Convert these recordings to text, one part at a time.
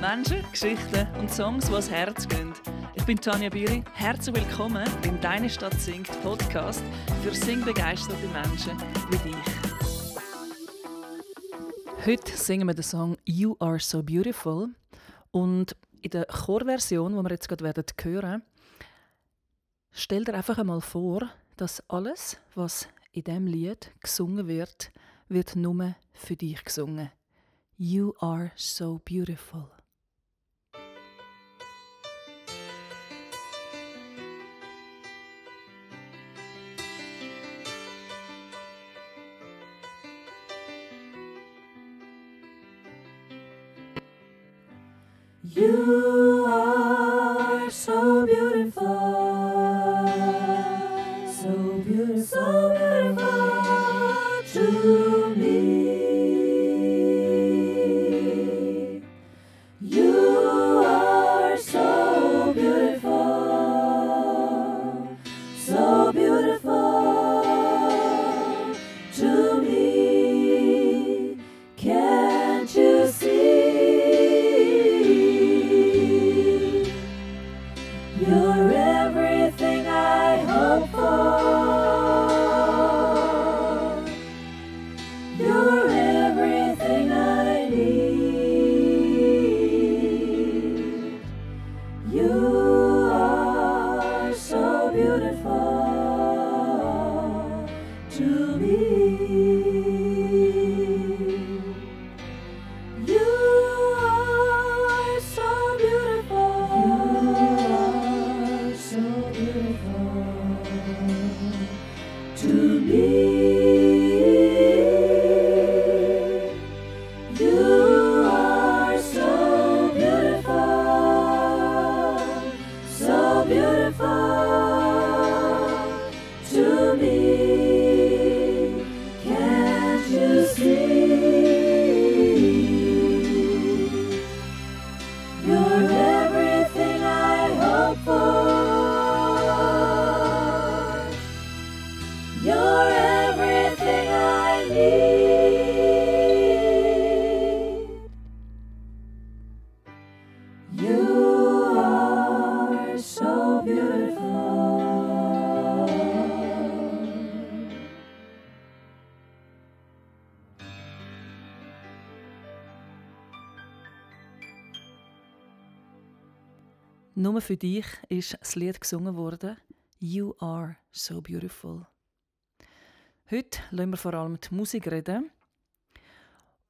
Menschen, Geschichten und Songs, die ans Herz gehen. Ich bin Tanja Biri. Herzlich willkommen im Deine Stadt singt Podcast für singbegeisterte Menschen wie dich. Heute singen wir den Song You Are So Beautiful und in der Chorversion, die wir jetzt gerade werden hören, stell dir einfach einmal vor, dass alles, was in diesem Lied gesungen wird, wird nur für dich gesungen. You are so beautiful. You you. Nur für dich ist das Lied gesungen worden. You are so beautiful. Heute lassen wir vor allem die Musik reden.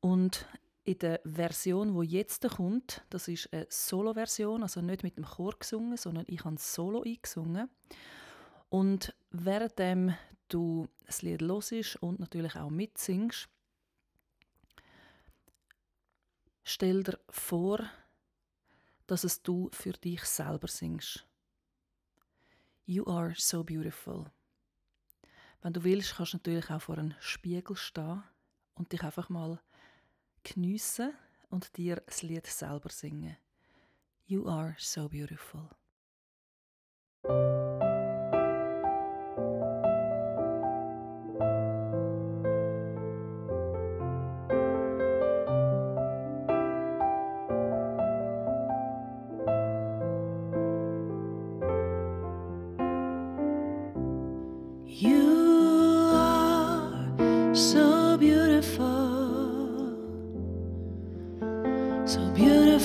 Und in der Version, die jetzt kommt, das ist eine Solo-Version, also nicht mit dem Chor gesungen, sondern ich habe solo eingesungen. Und währenddem du das Lied hörst und natürlich auch mitsingst, stell dir vor, dass es du für dich selber singst. You are so beautiful. Wenn du willst, kannst du natürlich auch vor einem Spiegel stehen und dich einfach mal geniessen und dir das Lied selber singen. You are so beautiful.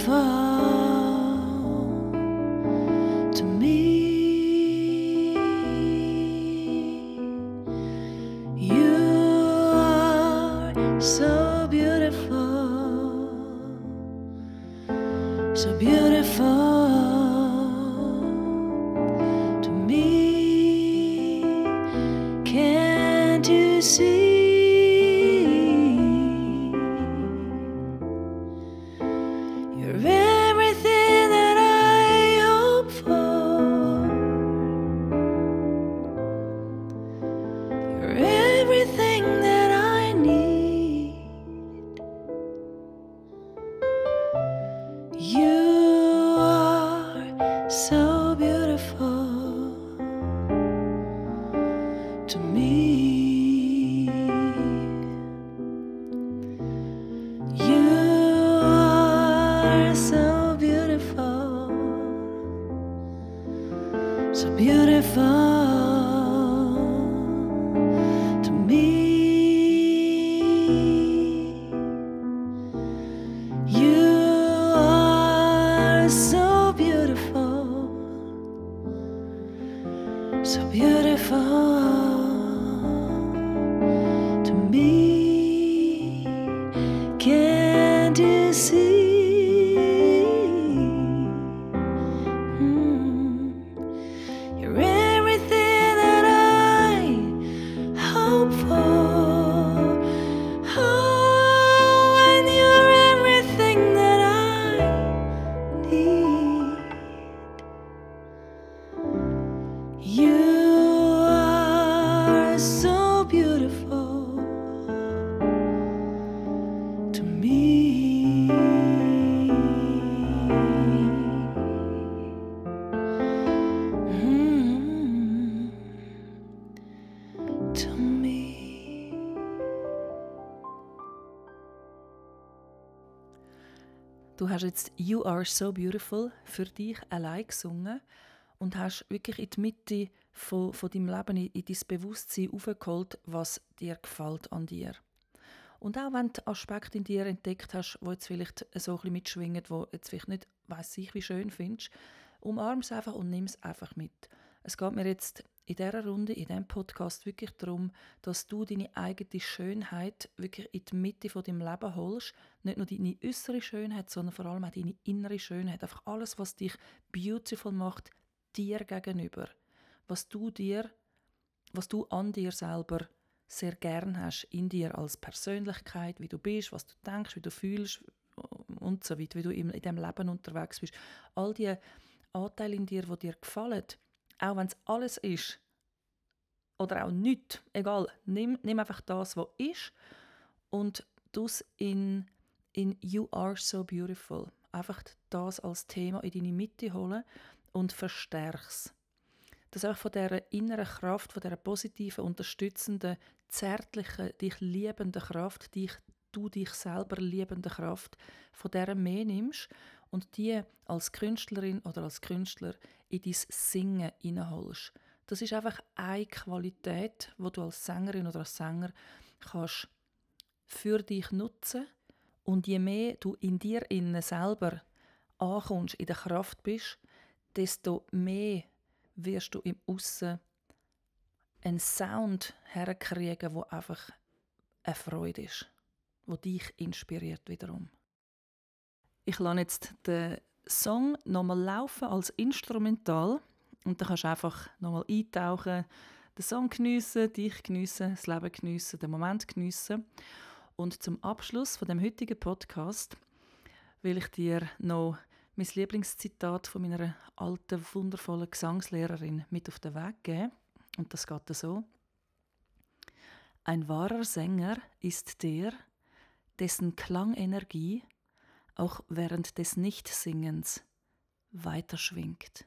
Beautiful beautiful. Du hast jetzt You Are So Beautiful für dich allein gesungen und hast wirklich in die Mitte von, von deinem Leben, in, in dein Bewusstsein aufgeholt, was dir gefällt an dir. Und auch wenn du Aspekte in dir entdeckt hast, wo jetzt vielleicht so ein bisschen mitschwingen, wo jetzt vielleicht nicht weiss ich wie schön findest, umarm es einfach und nimm es einfach mit. Es geht mir jetzt in dieser Runde, in diesem Podcast wirklich darum, dass du deine eigene Schönheit wirklich in die Mitte von deinem Leben holst. Nicht nur deine äußere Schönheit, sondern vor allem auch deine innere Schönheit. Einfach alles, was dich beautiful macht, dir gegenüber. Was du dir, was du an dir selber sehr gern hast, in dir als Persönlichkeit, wie du bist, was du denkst, wie du fühlst und so weiter, wie du in diesem Leben unterwegs bist. All die Anteile in dir, die dir gefallen, auch wenn es alles ist oder auch nichts, egal, nimm, nimm einfach das, was ist und du es in, in You Are So Beautiful. Einfach das als Thema in deine Mitte holen und verstärk's. Dass einfach von dieser inneren Kraft, von dieser positiven, unterstützenden, zärtlichen, dich liebenden Kraft, dich, du dich selber liebende Kraft, von dieser mehr nimmst und die als Künstlerin oder als Künstler in dein Singen hineinholst. Das ist einfach eine Qualität, wo du als Sängerin oder als Sänger kannst für dich nutzen und je mehr du in dir innen selber ankommst, in der Kraft bist, desto mehr wirst du im Aussen einen Sound herkriegen, wo einfach eine Freude ist, wo dich inspiriert wiederum. Ich lasse jetzt den Song nochmal laufen als Instrumental und dann kannst du einfach nochmal eintauchen, den Song geniessen, dich geniessen, das Leben geniessen, den Moment geniessen. Und zum Abschluss von dem heutigen Podcast will ich dir noch mein Lieblingszitat von meiner alten, wundervollen Gesangslehrerin mit auf den Weg geben. Und das geht so. Ein wahrer Sänger ist der, dessen Klangenergie auch während des Nichtsingens weiterschwingt.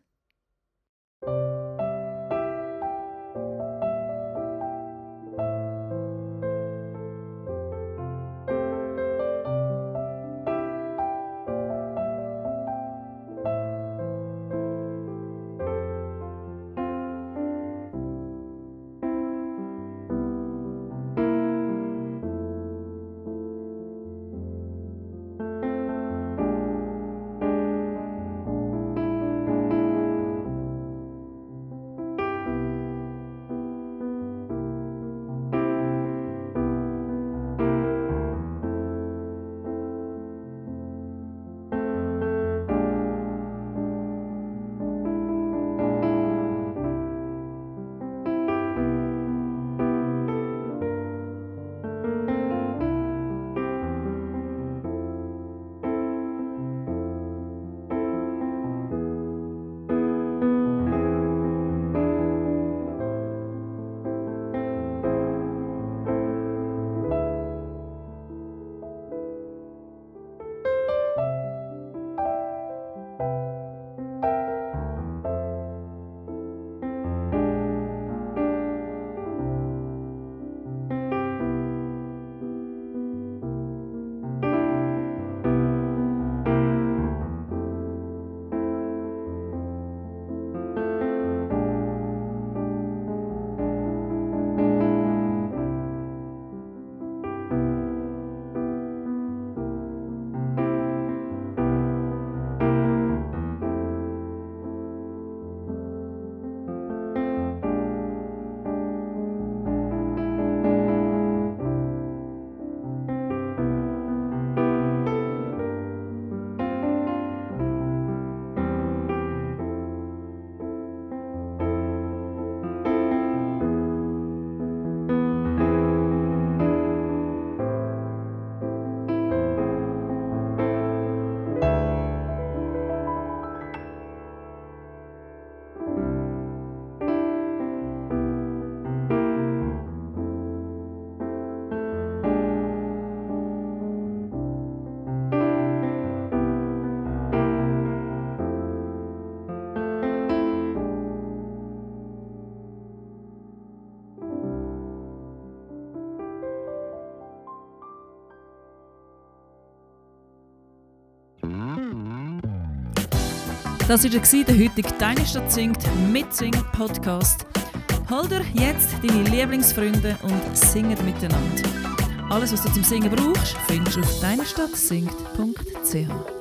Das war der heutige «Deine Stadt singt» mit Singer Podcast. Hol dir jetzt deine Lieblingsfreunde und singet miteinander. Alles, was du zum Singen brauchst, findest du auf deinestadtsingt.ch.